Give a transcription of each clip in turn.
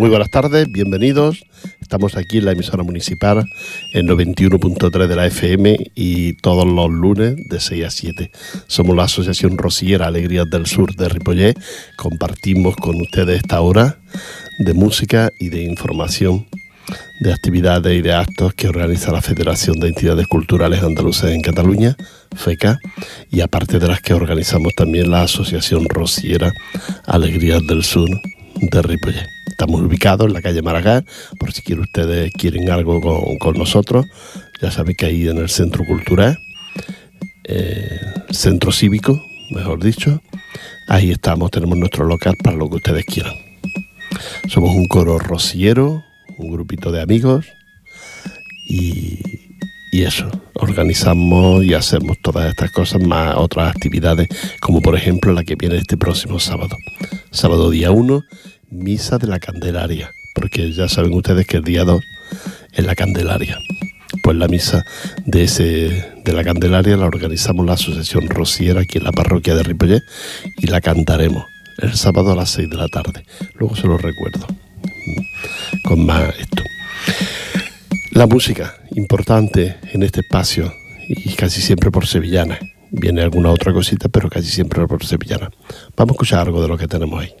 Muy buenas tardes, bienvenidos. Estamos aquí en la emisora municipal en 91.3 de la FM y todos los lunes de 6 a 7. Somos la Asociación Rosiera Alegrías del Sur de Ripollet. Compartimos con ustedes esta hora de música y de información de actividades y de actos que organiza la Federación de Entidades Culturales Andaluces en Cataluña, FECA, y aparte de las que organizamos también la Asociación Rosiera Alegrías del Sur de Ripollet. Estamos ubicados en la calle Maragall, por si quieren ustedes quieren algo con, nosotros, ya saben que ahí en el Centro Cultural, eh, Centro Cívico, mejor dicho, ahí estamos, tenemos nuestro local para lo que ustedes quieran. Somos un coro rociero, un grupito de amigos y, y eso, organizamos y hacemos todas estas cosas más otras actividades, como por ejemplo la que viene este próximo sábado. Sábado día 1, misa de la Candelaria, porque ya saben ustedes que el día 2 es la Candelaria. Pues la misa de, ese, de la Candelaria la organizamos la Asociación Rociera aquí en la parroquia de Ripollet y la cantaremos el sábado a las 6 de la tarde. Luego se lo recuerdo con más esto. La música, importante en este espacio y casi siempre por sevillana. Viene alguna otra cosita, pero casi siempre por sevillana. Vamos a escuchar algo de lo que tenemos ahí.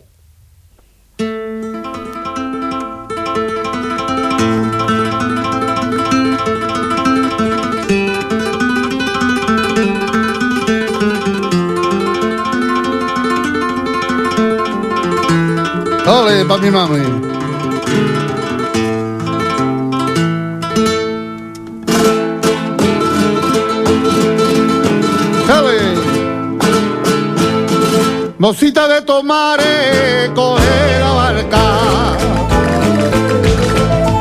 Para mi mami. Mosita de tomare, coge la barca,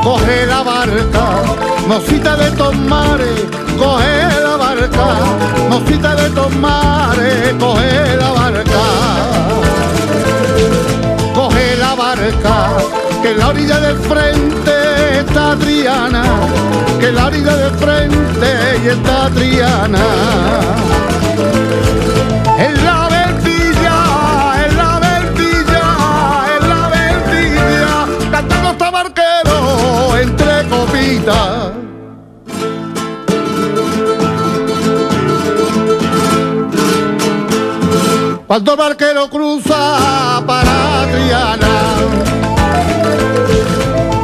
coge la barca, mosita de tomare, coge la barca, mosita de tomare, coge la barca, que la orilla del frente está Triana, que la orilla del frente y está Triana. En la Cuando el barquero cruza para Triana,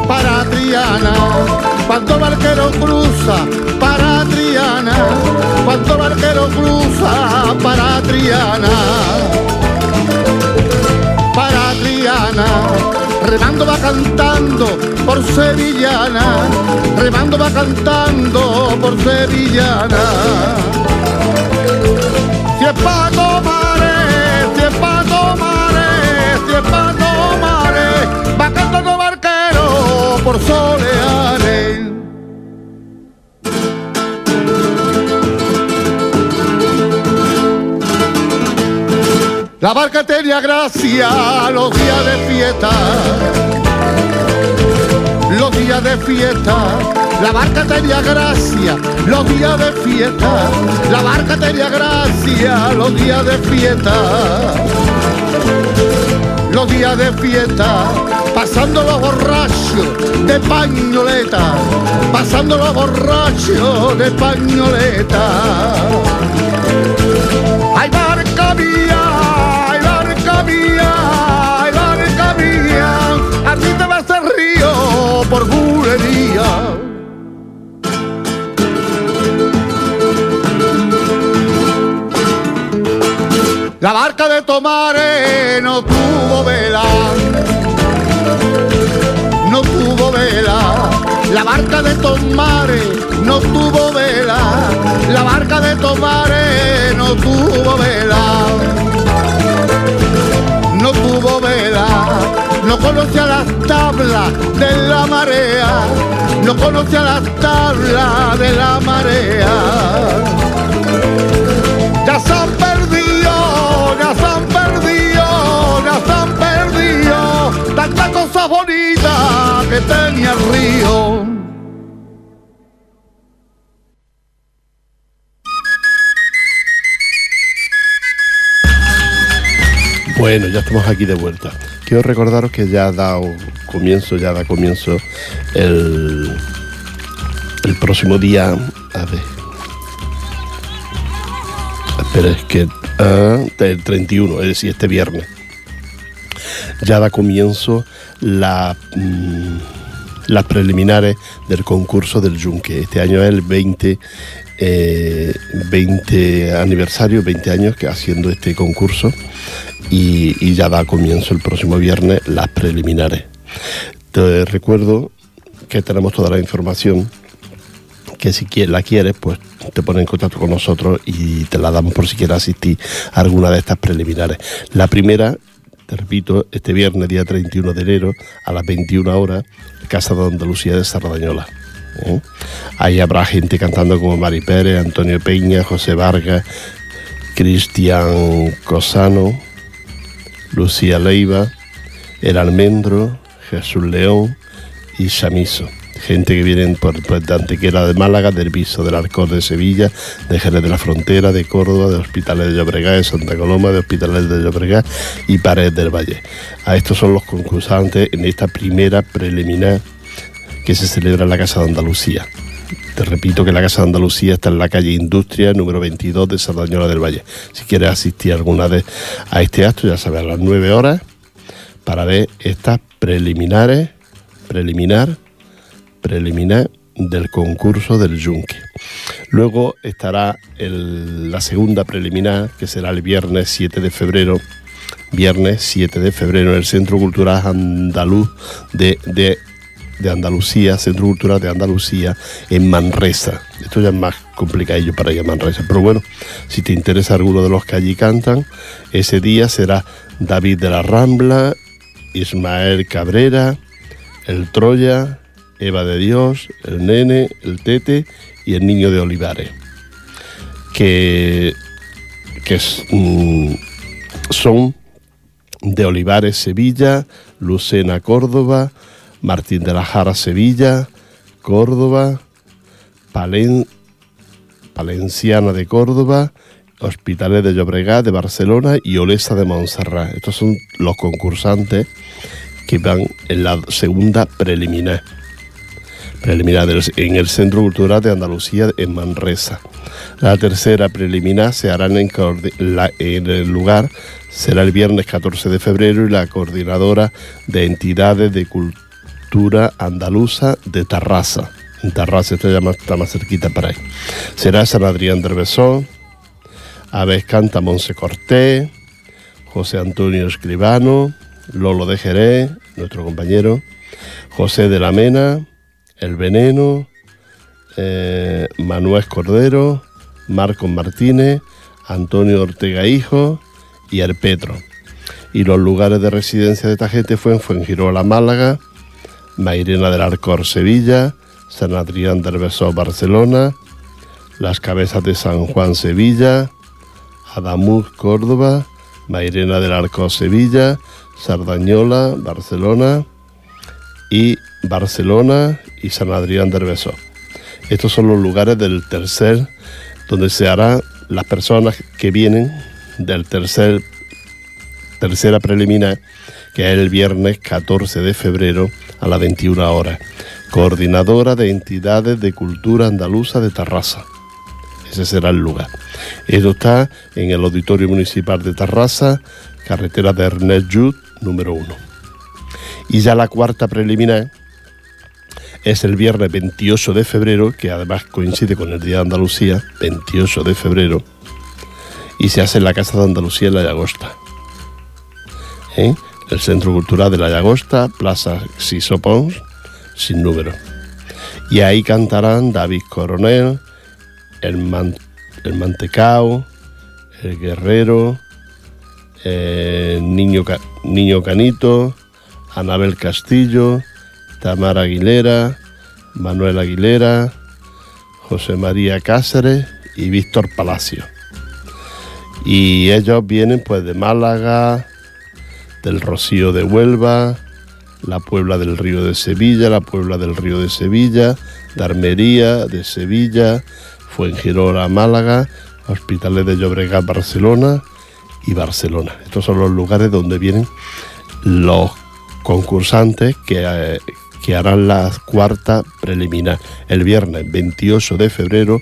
para Triana, cuando barquero cruza para Triana, cuando barquero cruza para Triana, para Triana, remando va cantando por Sevillana, remando va cantando por Sevillana. Si es por soleares. La barca tenía gracia los días de fiesta, los días de fiesta. La barca tenía gracia los días de fiesta, la barca tenía gracia los días de fiesta los días de fiesta, pasando los borrachos de pañoleta, pasando los borrachos de pañoleta. Ay, barca mía, ay, barca mía, La barca de Tomare no tuvo vela, no tuvo vela. La barca de Tomare no tuvo vela, la barca de Tomare no tuvo vela, no tuvo vela. No conocía las tablas de la marea, no conocía las tablas de la marea. Ya perdido, ya han perdido, ya han perdido tantas cosas bonitas que tenía el río. Bueno, ya estamos aquí de vuelta. Quiero recordaros que ya ha dado comienzo, ya da comienzo el, el próximo día. A ver. Espera, es que. Ah, el 31, es decir, este viernes. Ya da comienzo la. Mm, las preliminares del concurso del Yunque. Este año es el 20, 20 eh, aniversario, 20 años que haciendo este concurso y, ya da comienzo el próximo viernes las preliminares. Te recuerdo que tenemos toda la información que si la quieres, pues te pones en contacto con nosotros y te la damos por si quieres asistir a alguna de estas preliminares. La primera, te repito, este viernes, día 31 de enero, a las 21 horas, Casa de Andalucía de Sardañola. ¿eh? Ahí habrá gente cantando como Mari Pérez, Antonio Peña, José Vargas, Cristian Cosano, Lucía Leiva, El Almendro, Jesús León y Chamiso. Gente que viene por, pues, de Antequera de Málaga, del Viso, del Arcor de Sevilla, de Jerez de la Frontera, de Córdoba, de Hospitales de Llobregat, de Santa Coloma, de Hospitales de Llobregat y Paredes del Valle. A estos son los concursantes en esta primera preliminar que se celebra en la Casa de Andalucía. Te repito que la Casa de Andalucía está en la calle Industria, número 22 de Sardañola del Valle. Si quieres asistir alguna vez a este acto, ya sabes, a las 9 horas, para ver estas preliminares, preliminar, preliminar del concurso del Yunque. Luego estará la segunda preliminar, que será el viernes 7 de febrero, viernes 7 de febrero en el Centro Cultural Andaluz de, de de Andalucía, Centro Cultural de Andalucía, en Manresa. Esto ya es más complicadillo para ir a Manresa, pero bueno, si te interesa alguno de los que allí cantan, ese día será David de la Rambla, Ismael Cabrera, el Troya, Eva de Dios, el Nene, el Tete y el Niño de Olivares, que, que mm, son de Olivares Sevilla, Lucena Córdoba, Martín de la Jara, Sevilla, Córdoba, Palenciana de Córdoba, Hospitales de Llobregat de Barcelona y Olesa de Montserrat. Estos son los concursantes que van en la segunda preliminar. Preliminar en el Centro Cultural de Andalucía en Manresa. La tercera preliminar se hará en, el lugar, será el viernes 14 de febrero y la coordinadora de entidades de cultura Andaluza de Tarrasa. Tarrasa está, más, está más cerquita para ahí. Será San Adrián del Besón, Aves canta Monse Cortés, José Antonio Escribano, Lolo de Jerez, nuestro compañero, José de la Mena, El Veneno, eh, Manuel Cordero, Marcos Martínez, Antonio Ortega Hijo y Arpetro. Y los lugares de residencia de esta gente fue en Fuengirola, Málaga, Mairena del Arcor Sevilla, San Adrián del Besó Barcelona, Las Cabezas de San Juan Sevilla, Adamuz Córdoba, Mairena del Arcor Sevilla, Sardañola Barcelona y Barcelona y San Adrián del Besó. Estos son los lugares del tercer, donde se harán las personas que vienen del tercer, tercera preliminar, que es el viernes 14 de febrero a las 21 horas. Coordinadora de Entidades de Cultura Andaluza de Tarrasa. Ese será el lugar. Esto está en el Auditorio Municipal de Tarrasa, carretera de Ernest Jud, número 1. Y ya la cuarta preliminar es el viernes 28 de febrero, que además coincide con el Día de Andalucía, 28 de febrero, y se hace en la Casa de Andalucía en la Llagosta. ¿Eh? el Centro Cultural de la Llagosta, Plaza Sisopons, sin número. Y ahí cantarán David Coronel, el, Mantecao, el Guerrero, el Niño, Niño Canito, Anabel Castillo, Tamara Aguilera, Manuel Aguilera, José María Cáceres y Víctor Palacio. Y ellos vienen pues de Málaga, del Rocío de Huelva, la Puebla del Río de Sevilla, la Puebla del Río de Sevilla, Darmería de Sevilla, Fuengirola, Málaga, Hospitales de Llobregat, Barcelona y Barcelona. Estos son los lugares donde vienen los concursantes que, eh, que harán la cuarta preliminar el viernes 28 de febrero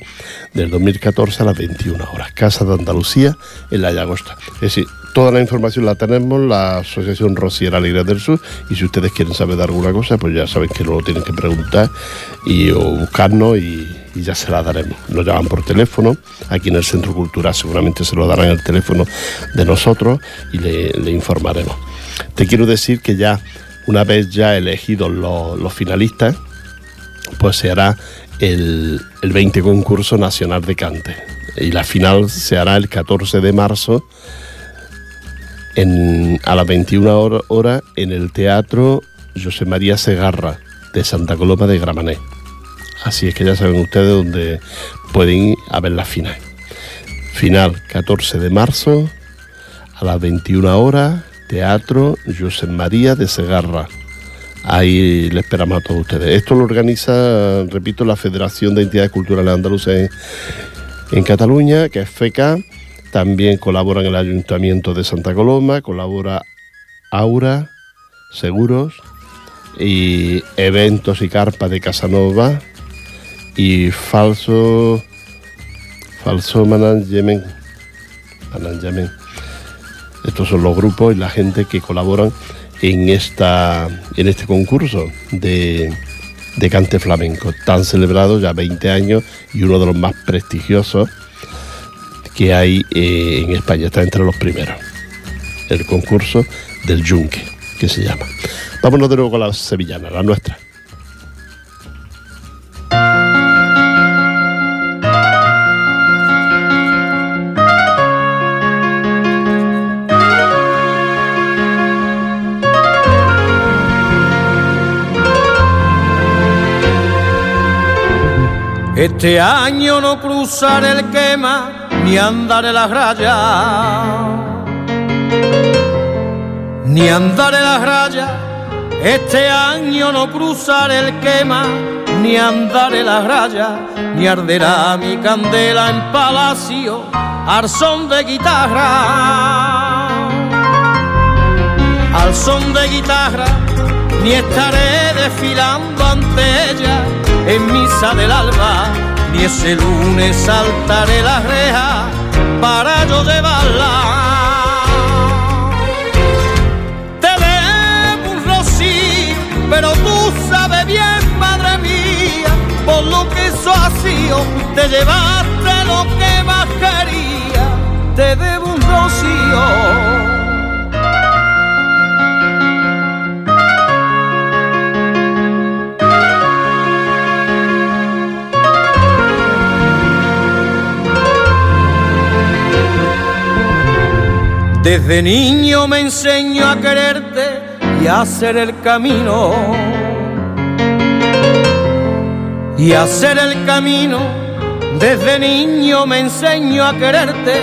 del 2014 a las 21 horas. Casa de Andalucía en la Llagosta. Es decir, toda la información la tenemos la Asociación Rociera Alegría del Sur y si ustedes quieren saber de alguna cosa, pues ya saben que lo tienen que preguntar y o buscarnos y, ya se la daremos. Nos llaman por teléfono, aquí en el Centro Cultural seguramente se lo darán el teléfono de nosotros y le, le informaremos. Te quiero decir que ya una vez ya elegidos los, finalistas, pues se hará el, 20 concurso nacional de cante. Y la final se hará el 14 de marzo a las 21 horas en el Teatro José María Segarra de Santa Coloma de Gramané. Así es que ya saben ustedes dónde pueden ir a ver la final. Final 14 de marzo a las 21 horas Teatro José María de Segarra. Ahí le esperamos a todos ustedes. Esto lo organiza, repito, la Federación de Entidades Culturales Andaluzas en, Cataluña, que es FECA. También colabora en el Ayuntamiento de Santa Coloma, colabora Aura, Seguros y Eventos y Carpa de Casanova y Falso Falso Management. Management estos son los grupos y la gente que colaboran en, esta, en este concurso de, cante flamenco, tan celebrado ya 20 años y uno de los más prestigiosos que hay eh, en España, está entre los primeros. El concurso del Yunque, que se llama. Vámonos de nuevo con la sevillana, la nuestra. Este año no cruzaré el quema ni andaré las rayas, ni andaré las rayas. Este año no cruzaré el quema ni andaré las rayas, ni arderá mi candela en palacio al son de guitarra. Al son de guitarra, ni estaré desfilando ante ella en misa del alba, ni ese lunes saltaré la reja para yo llevarla. Te debo un rocío, pero tú sabes bien, madre mía, por lo que eso ha te llevaste lo que más quería. Te debo un rocío. Desde niño me enseño a quererte y a hacer el camino. Y a hacer el camino. Desde niño me enseño a quererte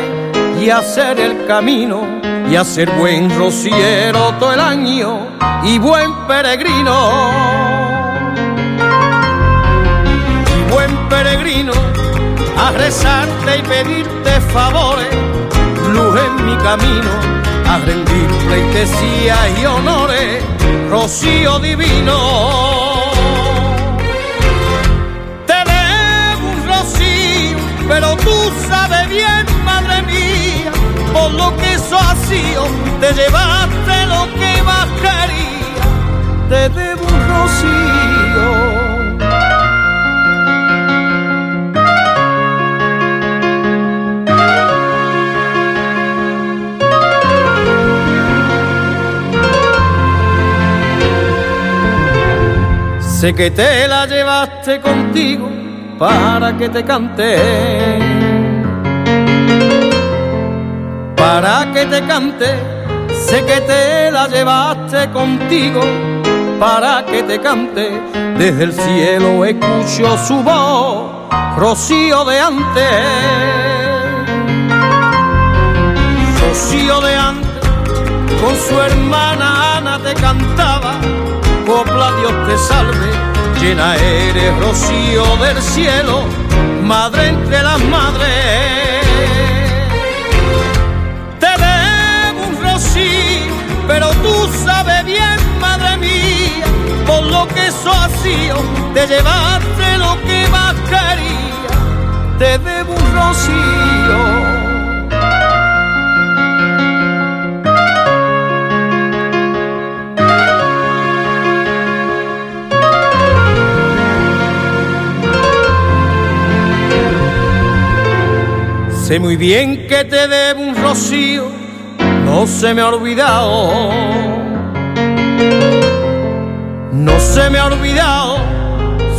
y a hacer el camino. Y a ser buen rociero todo el año y buen peregrino. Y buen peregrino a rezarte y pedirte favores luz en mi camino, a rendir pleitesía y honores, rocío divino. Te debo un rocío, pero tú sabes bien, madre mía, por lo que eso ha te llevaste lo que más quería, te debo un rocío. Sé que te la llevaste contigo para que te cante. Para que te cante. Sé que te la llevaste contigo para que te cante. Desde el cielo escucho su voz, rocío de antes. Rocío de antes, con su hermana Ana te cantaba copla Dios te salve, llena eres rocío del cielo, madre entre las madres. Te debo un rocío, pero tú sabes bien, madre mía, por lo que soy te llevaste lo que más quería, te debo un rocío. Sé muy bien que te debo un rocío, no se me ha olvidado. No se me ha olvidado,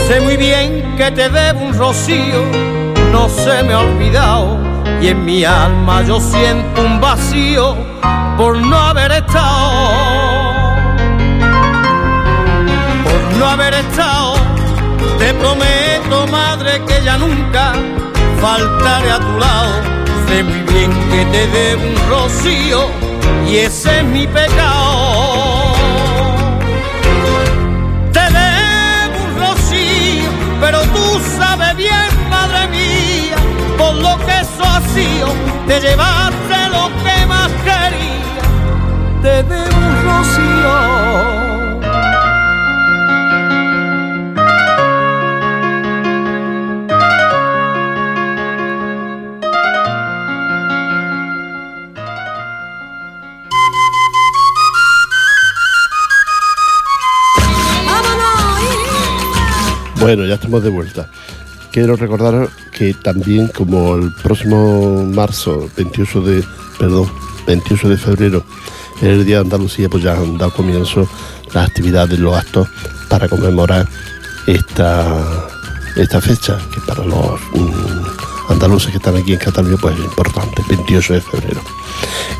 sé muy bien que te debo un rocío, no se me ha olvidado. Y en mi alma yo siento un vacío por no haber estado. Por no haber estado, te prometo, madre, que ya nunca faltaré a tu lado. Sé muy bien que te debo un rocío y ese es mi pecado. Te debo un rocío, pero tú sabes bien, madre mía, por lo que eso ha sido, te llevaste lo que más quería. Te debo un rocío. Bueno, ya estamos de vuelta. Quiero recordar que también como el próximo marzo, 28 de, perdón, 28 de febrero, es el Día de Andalucía, pues ya han dado comienzo las actividades, los actos para conmemorar esta, esta fecha, que para los mm, andaluces que están aquí en Cataluña pues es importante, 28 de febrero.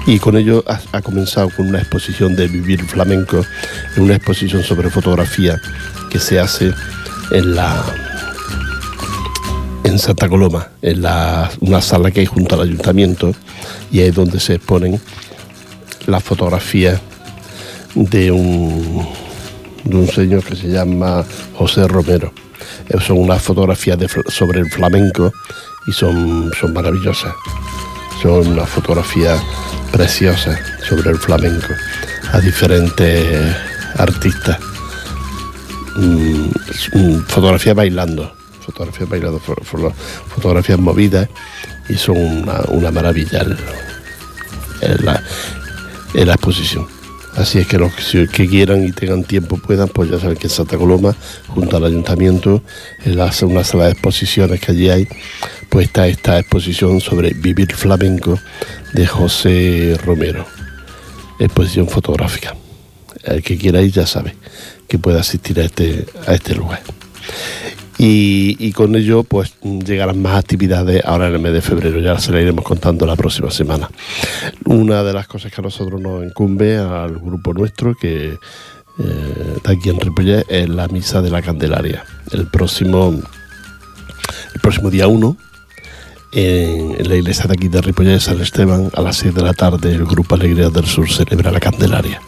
Y con ello ha, ha comenzado con una exposición de Vivir Flamenco, una exposición sobre fotografía que se hace en la en Santa Coloma, en la, una sala que hay junto al ayuntamiento y es donde se exponen las fotografías de un, de un señor que se llama José Romero. Eh, Son unas fotografías sobre el flamenco y son, son maravillosas. Son unas fotografías preciosas sobre el flamenco a diferentes artistas mm, mm, fotografías bailando, fotografías bailando, fo- fo- fotografías movidas y son una, una maravilla en, la, en la exposición. Así es que los que quieran y tengan tiempo puedan, pues ya saben que en Santa Coloma, junto al ayuntamiento, en la, una sala de exposiciones que allí hay, pues está esta exposición sobre Vivir Flamenco de José Romero, exposición fotográfica. El que quiera ir ya sabe que puede asistir a este, a este lugar. Y, con ello pues llegarán más actividades ahora en el mes de febrero, ya se la iremos contando la próxima semana. Una de las cosas que a nosotros nos incumbe al grupo nuestro, que eh, está aquí en Ripollet, es la misa de la Candelaria. El próximo, el próximo día 1, en, la iglesia de aquí de Ripollet, San Esteban, a las 6 de la tarde, el grupo Alegría del Sur celebra la Candelaria.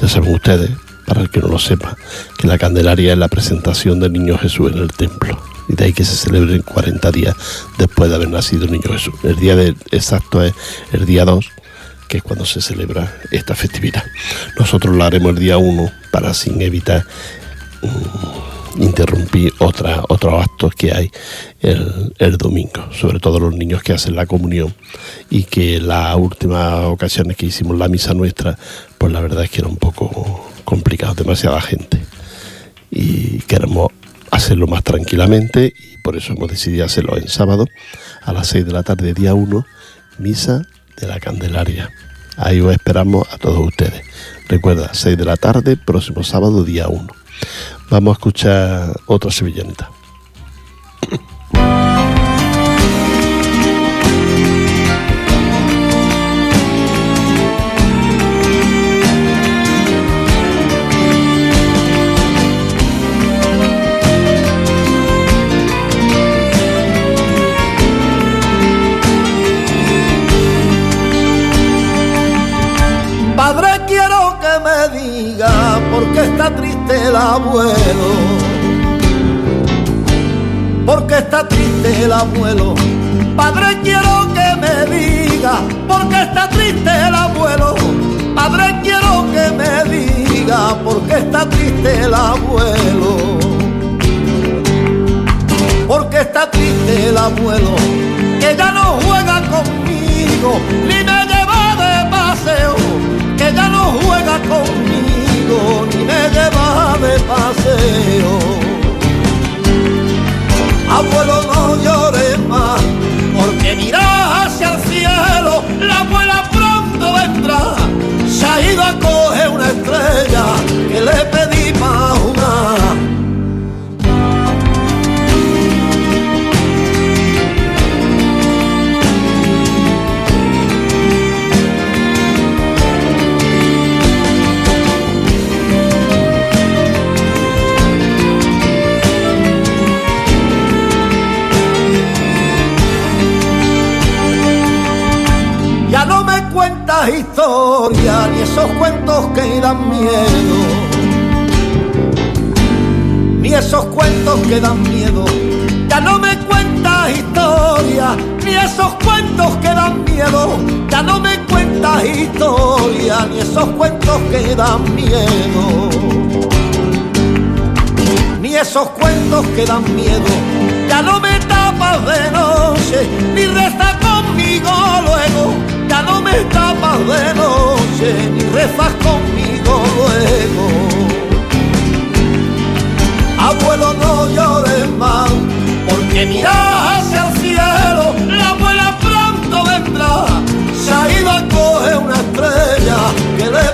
Ya saben ustedes, para el que no lo sepa, que la Candelaria es la presentación del Niño Jesús en el templo. Y de ahí que se celebren 40 días después de haber nacido el Niño Jesús. El día de- exacto es el día 2, que es cuando se celebra esta festividad. Nosotros lo haremos el día 1 para así evitar mm, interrumpir otra, otros actos que hay el, el domingo, sobre todo los niños que hacen la comunión y que las últimas ocasiones que hicimos la misa nuestra, pues la verdad es que era un poco complicado, demasiada gente y queremos hacerlo más tranquilamente y por eso hemos decidido hacerlo en sábado a las 6 de la tarde, día 1, misa de la Candelaria. Ahí os esperamos a todos ustedes. Recuerda, 6 de la tarde, próximo sábado, día 1. Vamos a escuchar otra sevillanita. El abuelo. ¿Por qué está triste el abuelo? Padre, quiero que me diga por qué está triste el abuelo. Padre, quiero que me diga porque está triste el abuelo. Porque está triste el abuelo, que ya no juega conmigo, ni me lleva de paseo, que ya no juega conmigo, ni me lleva de paseo. Abuelo, no llores más, porque mira hacia el cielo, la abuela pronto vendrá se ha ido a coger una estrella que le pedí para jugar. Historias ni esos cuentos que dan miedo. Ni esos cuentos que dan miedo. Ya no me cuentas historias ni esos cuentos que dan miedo. Ya no me cuentas historias ni esos cuentos que dan miedo. Ni esos cuentos que dan miedo. Ya no me tapas de noche ni resta conmigo luego ya no me tapas de noche ni rezas conmigo luego. Abuelo, no llores más, porque mira hacia el cielo, la abuela pronto vendrá. Se ha ido a coger una estrella que le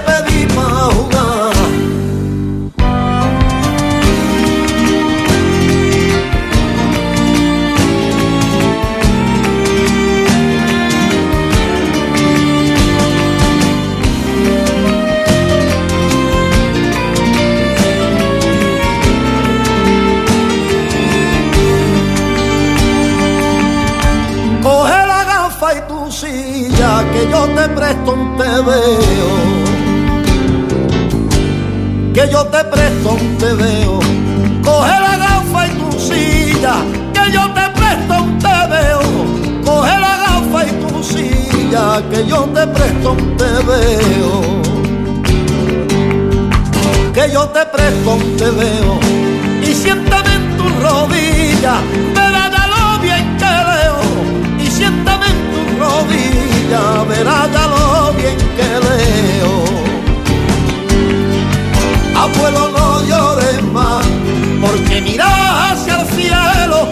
yo te presto un te veo. Que yo te presto un te veo. Coge la gafa y tu silla, que yo te presto un te veo. Coge la gafa y tu silla, que yo te presto un te veo. Que yo te presto un te veo. Y siéntame en tu rodilla, verás ya lo bien que leo. Abuelo, no llores más, porque mira hacia el cielo,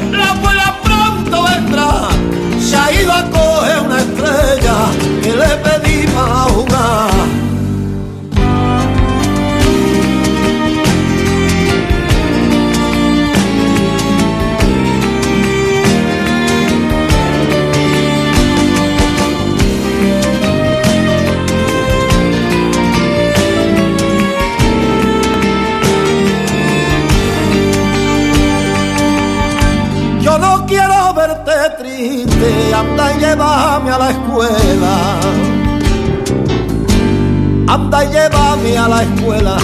llévame a la escuela. Anda y llévame a la escuela,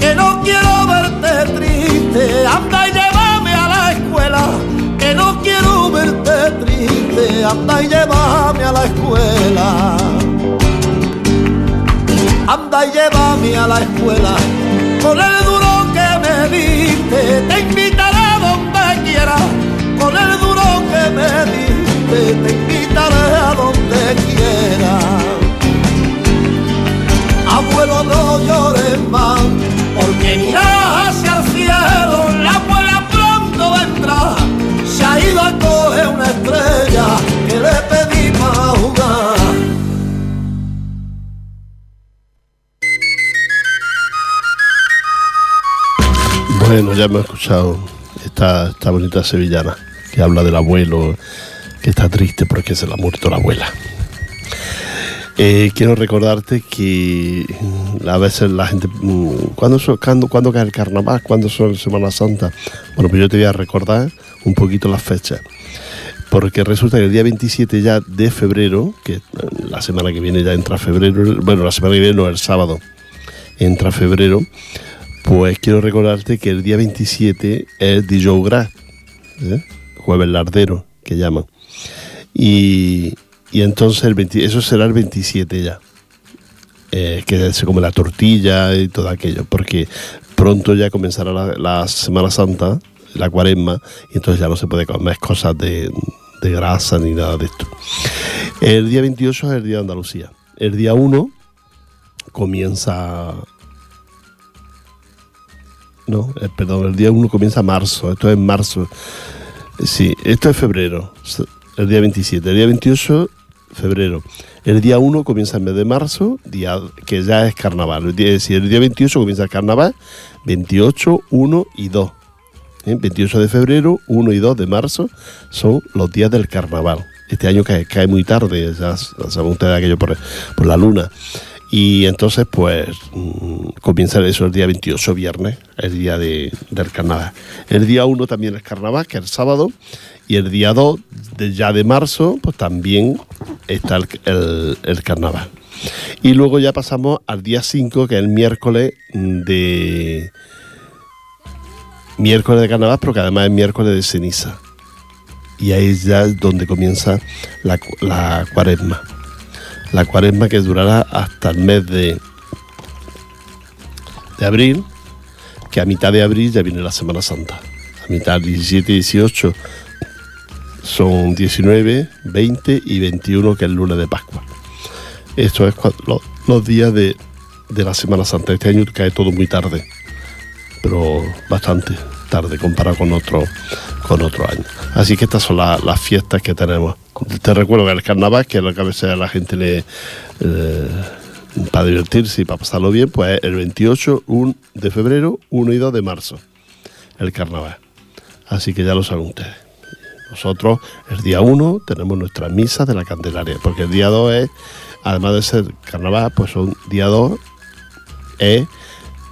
que no quiero verte triste, anda y llévame a la escuela, que no quiero verte triste, anda y llévame a la escuela. Anda y llévame a la escuela, con el duro que me diste, te invitaré donde quiera, con el duro que me diste, te invitaré a donde quiera. Abuelo, no llores más, porque mira hacia el cielo, la abuela pronto vendrá. Se ha ido a coger una estrella que le pedí para jugar. Bueno, ya hemos escuchado esta, esta bonita sevillana que habla del abuelo que está triste porque se le ha muerto la abuela. Eh, quiero recordarte que mm, a veces la gente. mm, ¿Cuándo, cuándo, cuándo cae el carnaval? ¿Cuándo son Semana Santa? Bueno, pues yo te voy a recordar un poquito las fechas. Porque resulta que el día 27 ya de febrero, que eh, la semana que viene ya entra febrero, bueno, la semana que viene no, el sábado entra febrero, pues quiero recordarte que el día 27 es Dijous Gras, ¿eh? jueves lardero, que llaman. Y, y entonces el 20 eso será el 27 ya. eh, que se come la tortilla y todo aquello, porque pronto ya comenzará la, Semana Santa, la cuaresma, y entonces ya no se puede comer cosas de, de grasa ni nada de esto. El día 28 es el día de Andalucía. El día 1 comienza no, eh, perdón, el día 1 comienza marzo, esto es marzo. Sí, esto es febrero, el día 27. El día 28, febrero. El día 1 comienza el mes de marzo, día que ya es carnaval. Es decir, el día 28 comienza el carnaval, 28, 1 y 2. 28 ¿Eh? de febrero, 1 y 2 de marzo son los días del carnaval. Este año cae, muy tarde, ya saben ustedes aquello por la luna. Y entonces, pues, mm, comienza eso el día 28, viernes, el día de, del carnaval. El día 1 también es carnaval, que es el sábado. Y el día 2, de, ya de marzo, pues también está el, el, carnaval. Y luego ya pasamos al día 5, que es el miércoles de. Miércoles de carnaval, pero que además es miércoles de ceniza. Y ahí ya es donde comienza la, la cuaresma la cuaresma que durará hasta el mes de, de abril, que a mitad de abril ya viene la Semana Santa. A mitad 17 y 18 son 19, 20 y 21 que es el lunes de Pascua. Esto es los, días de, la Semana Santa. Este año cae todo muy tarde, pero bastante tarde comparado con otro, con otro año. Así que estas son las fiestas que tenemos te recuerdo que el carnaval, que es lo que a veces a la gente le. Eh, para divertirse y para pasarlo bien, pues el 28 1 de febrero, 1 y 2 de marzo, el carnaval. Así que ya lo saben ustedes. Nosotros, el día 1, tenemos nuestras misas de la Candelaria, porque el día 2 es, además de ser carnaval, pues son día 2 es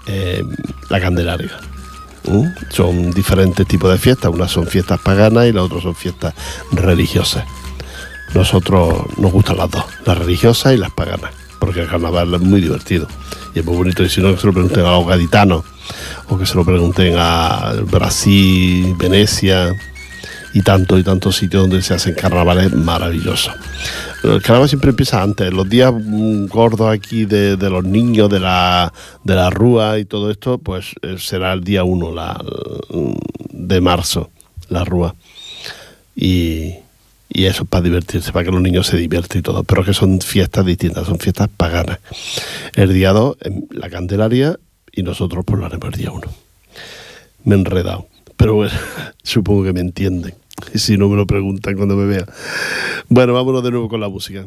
eh, la Candelaria. Son diferentes tipos de fiestas, unas son fiestas paganas y las otras son fiestas religiosas. Nosotros nos gustan las dos, las religiosas y las paganas, porque el carnaval es muy divertido y es muy bonito. Y si no, que se lo pregunten a los gaditanos o que se lo pregunten a Brasil, Venecia y tantos y tantos sitios donde se hacen carnavales maravillosos. El carnaval siempre empieza antes, los días gordos aquí de, los niños, de la, de la rúa y todo esto, pues eh, será el día 1 de marzo, la rúa. Y, eso para divertirse, para que los niños se diviertan y todo, pero que son fiestas distintas, son fiestas paganas. El día 2 en la Candelaria y nosotros pues lo haremos el día 1. Me he enredado, pero bueno, supongo que me entienden. Y si no me lo preguntan cuando me vean. Bueno, vámonos de nuevo con la música.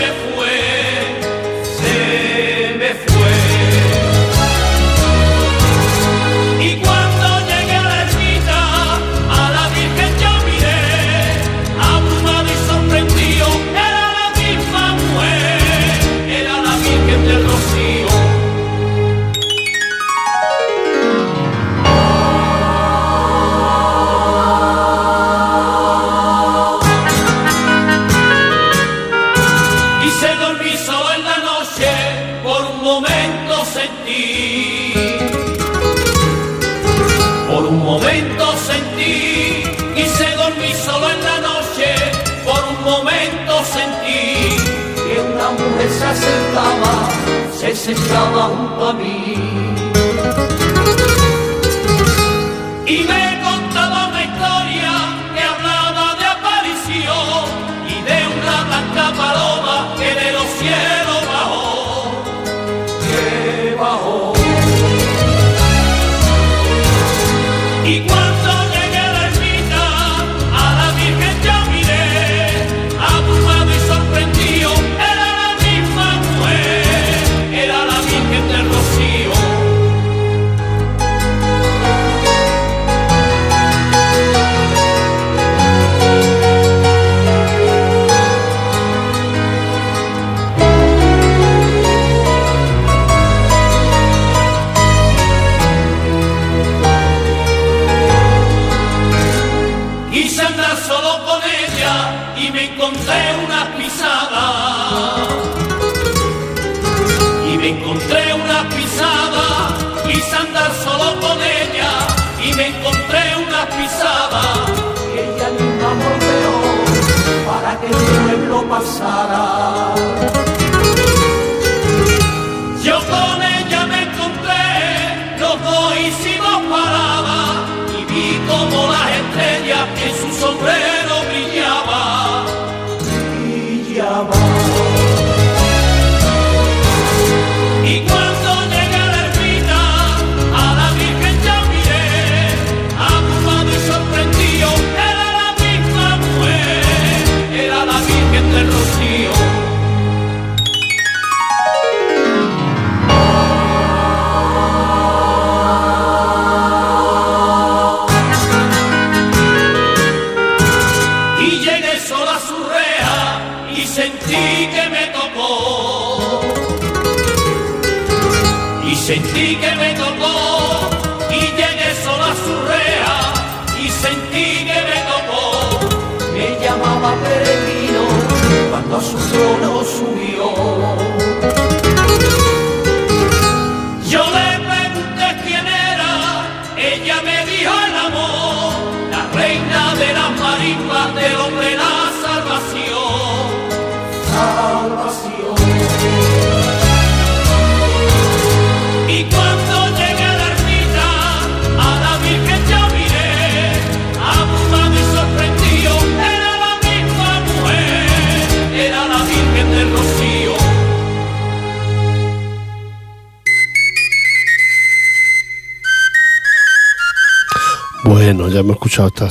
junto a mí. Yo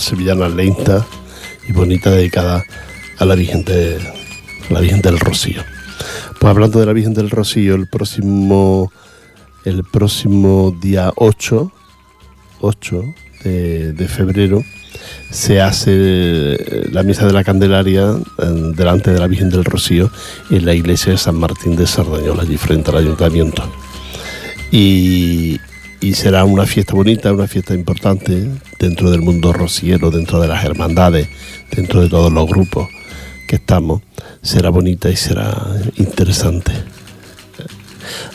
sevillana lenta y bonita dedicada a la Virgen de la Virgen del Rocío. Pues hablando de la Virgen del Rocío, el próximo el próximo día 8, 8 de, de febrero se hace la misa de la Candelaria eh, delante de la Virgen del Rocío en la iglesia de San Martín de Sardañola, allí frente al ayuntamiento. Y, y será una fiesta bonita, una fiesta importante dentro del mundo rociero, dentro de las hermandades, dentro de todos los grupos que estamos. Será bonita y será interesante.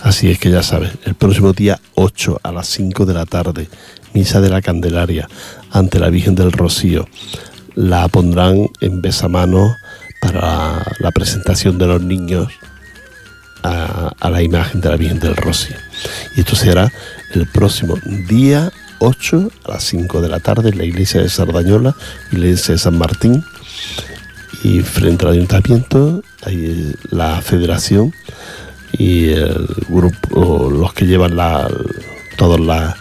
Así es que ya sabes, el próximo día 8 a las 5 de la tarde, Misa de la Candelaria ante la Virgen del Rocío. La pondrán en besamanos para la presentación de los niños a, la imagen de la Virgen del Rocío. Y esto será el próximo día 8 a las 5 de la tarde en la iglesia de Sardañola, iglesia de San Martín. Y frente al ayuntamiento hay la federación y el grupo, los que llevan la, todas las,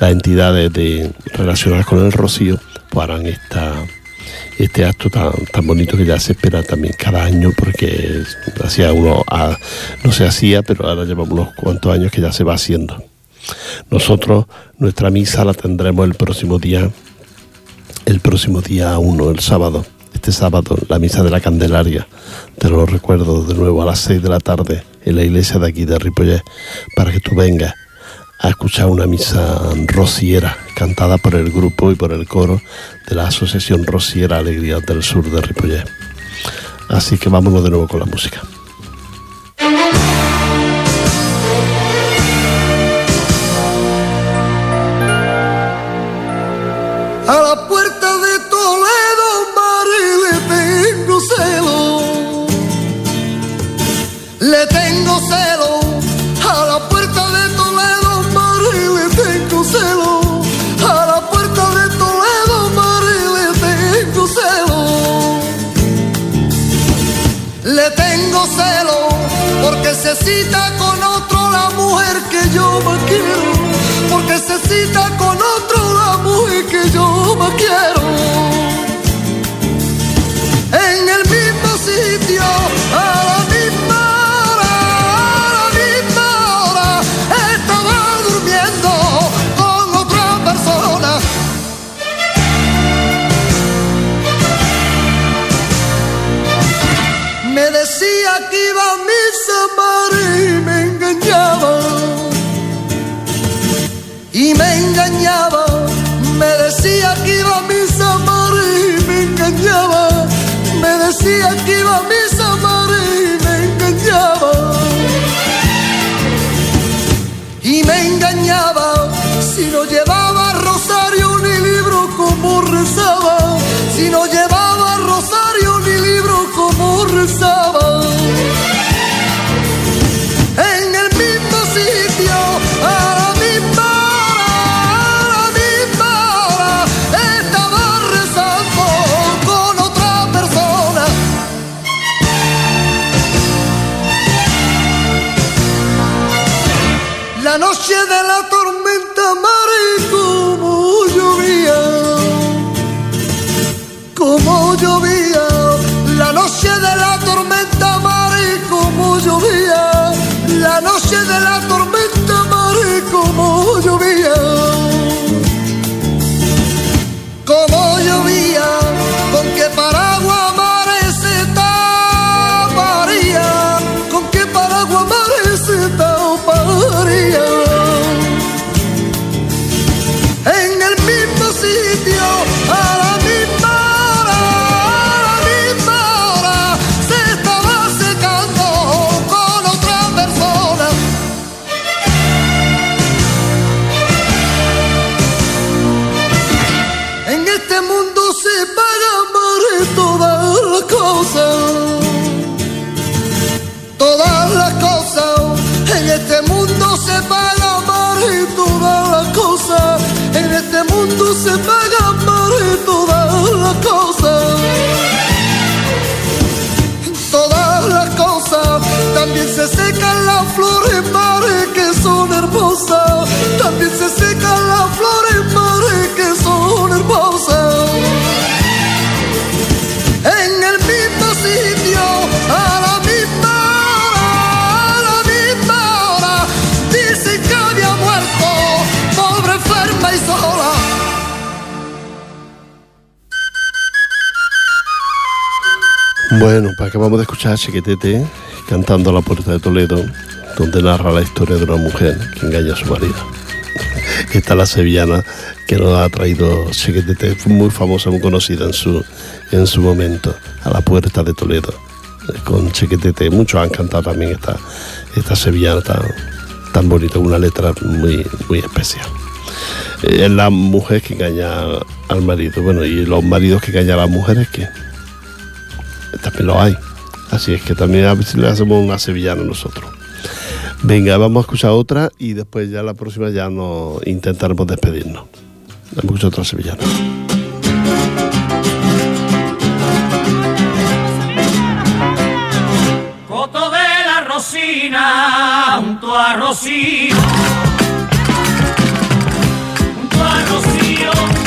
entidades de, relacionadas con el Rocío, harán esta, este acto tan, tan bonito que ya se espera también cada año porque hacía uno, a- no se hacía, pero ahora llevamos unos cuantos años que ya se va haciendo. Nosotros nuestra misa la tendremos el próximo día, el próximo día 1, el sábado. Este sábado, la misa de la Candelaria. Te lo recuerdo de nuevo a las 6 de la tarde en la iglesia de aquí de Ripollet para que tú vengas a escuchar una misa rociera cantada por el grupo y por el coro de la Asociación Rociera Alegría del Sur de Ripollet. Así que vámonos de nuevo con la música. قوس مقمر طلع قوس Acabamos de escuchar a Chiquetete cantando a la puerta de Toledo, donde narra la historia de una mujer que engaña a su marido. Esta es la sevillana que nos ha traído Chiquetete, muy famosa, muy conocida en su, en su momento, a la puerta de Toledo, eh, con Chiquetete. Muchos han cantado también esta, esta sevillana tan, tan bonita, una letra muy, muy especial eh, es la mujer que engaña al marido. Bueno, y los maridos que engañan a las mujeres, que también lo hay. Así es que también a veces le hacemos una sevillana nosotros. Venga, vamos a escuchar otra y después ya la próxima ya nos intentaremos despedirnos. Vamos a escuchar otra sevillana. Coto de la Rosina, junto a Rocío. Junto a Rocío.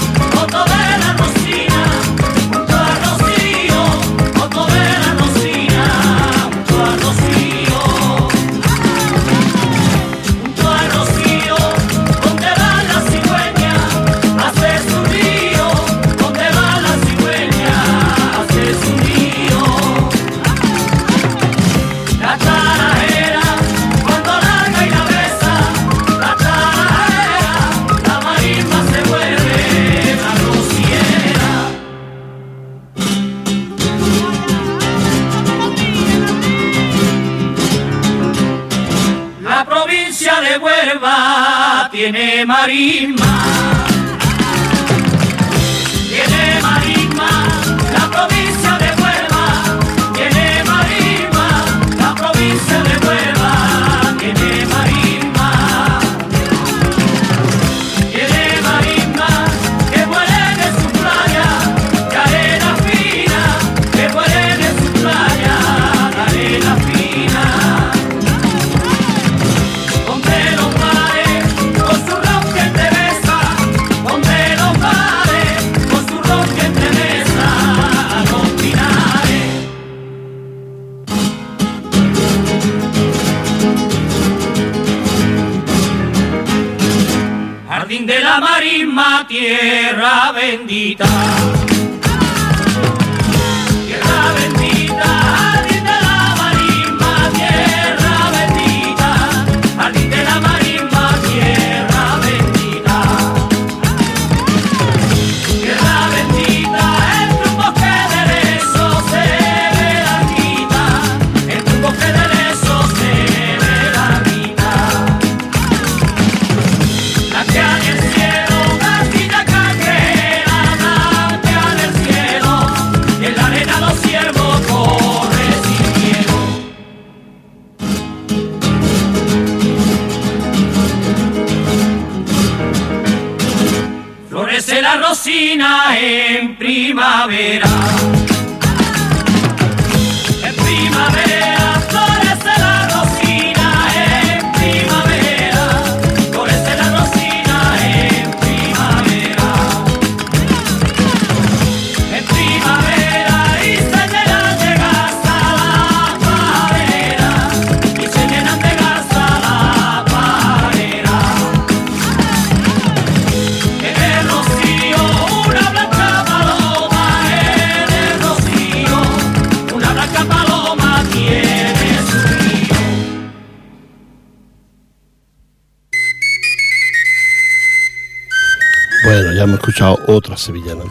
Sevillana.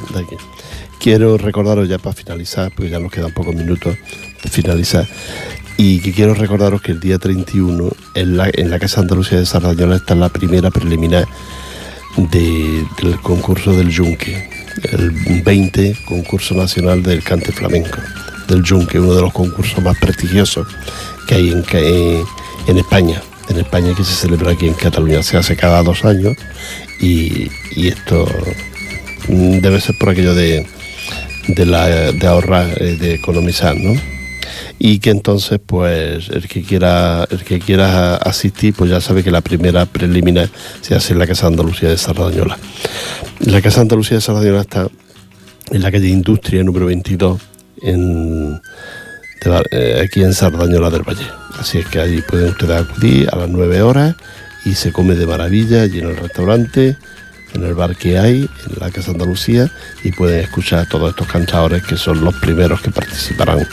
Quiero recordaros ya para finalizar, porque ya nos quedan pocos minutos de finalizar, y que quiero recordaros que el día 31 en la, en la Casa Andalucía de Sardañola está la primera preliminar de- del concurso del Yunque, el 20 concurso nacional del cante flamenco, del Yunque, uno de los concursos más prestigiosos que hay en, en España. En España que se celebra aquí en Cataluña, se hace cada dos años y, esto debe ser por aquello de, de, la, de ahorrar, eh, de economizar, ¿no? Y que entonces, pues, el que quiera, el que quiera asistir, pues ya sabe que la primera preliminar se hace en la Casa Andalucía de Sardañola. La Casa Andalucía de Sardañola está en la calle Industria número 22, en, de Bar- eh, aquí en Sardañola del Valle. Así es que allí pueden ustedes acudir a las 9 horas y se come de maravilla allí en el restaurante, en el bar que hay, en la Casa Andalucía, y pueden escuchar a todos estos cantadores que son los primeros que participarán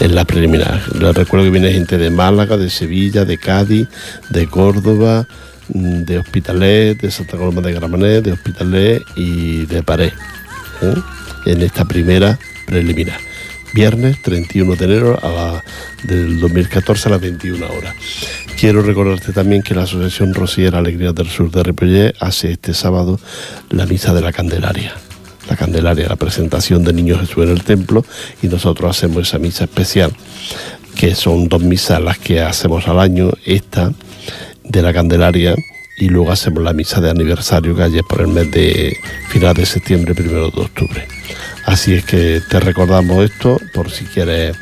en la preliminar. Les recuerdo que viene gente de Málaga, de Sevilla, de Cádiz, de Córdoba, mm, de Hospitalet, de Santa Coloma de Gramenet, de Hospitalet y de Paré, ¿eh? en esta primera preliminar. Viernes 31 de enero a del 2014 a las 21 horas. Quiero recordarte también que la Asociación Rosiera Alegrías del Sur de Ripollet hace este sábado la misa de la Candelaria. La Candelaria, la presentación de Niño Jesús en el templo y nosotros hacemos esa misa especial, que son dos misas las que hacemos al año, esta de la Candelaria y luego hacemos la misa de aniversario que hay por el mes de final de septiembre, primero de octubre. Así es que te recordamos esto por si quieres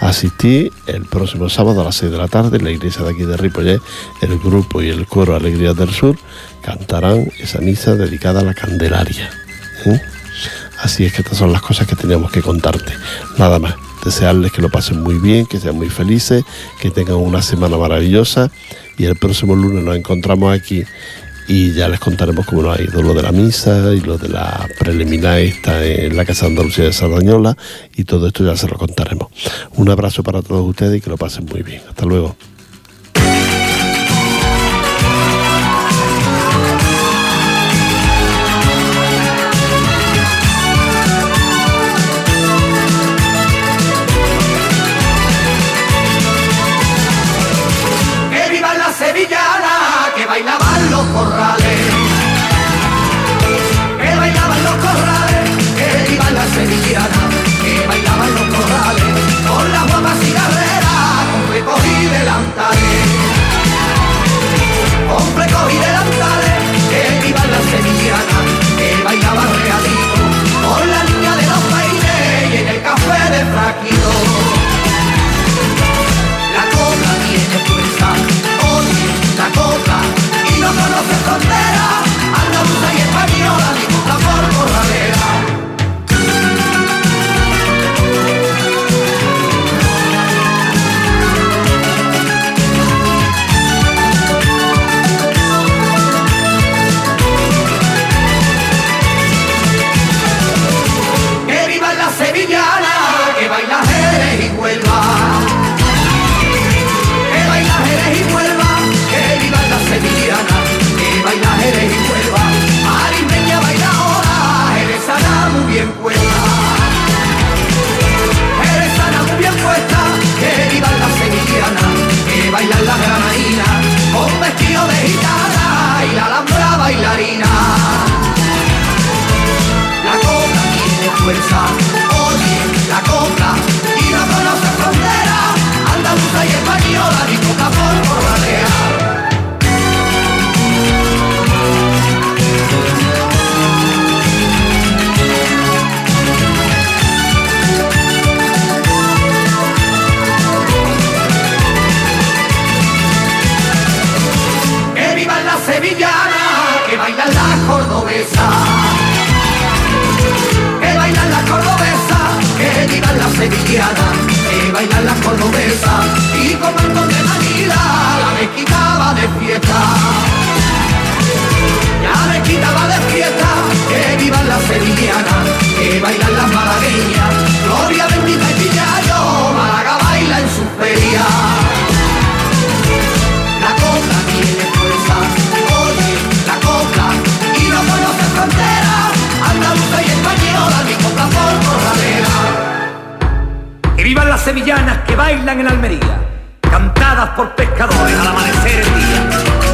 asistir el próximo sábado a las 6 de la tarde en la iglesia de aquí de Ripollet, el grupo y el coro Alegrías del Sur cantarán esa misa dedicada a la Candelaria. ¿eh? Así es que estas son las cosas que teníamos que contarte. Nada más. Desearles que lo pasen muy bien, que sean muy felices, que tengan una semana maravillosa y el próximo lunes nos encontramos aquí y ya les contaremos cómo nos ha ido lo de la misa y lo de la preliminar esta en la Casa Andalucía de Sardañola y todo esto ya se lo contaremos. Un abrazo para todos ustedes y que lo pasen muy bien. Hasta luego. cordobesa y comando de Manila, la mezquita va de fiesta. La mezquita va de fiesta, que vivan las sevillanas, que bailan que bailan en Almería, cantadas por pescadores al amanecer el día.